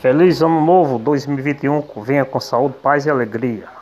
Feliz Ano Novo 2021, venha com saúde, paz e alegria.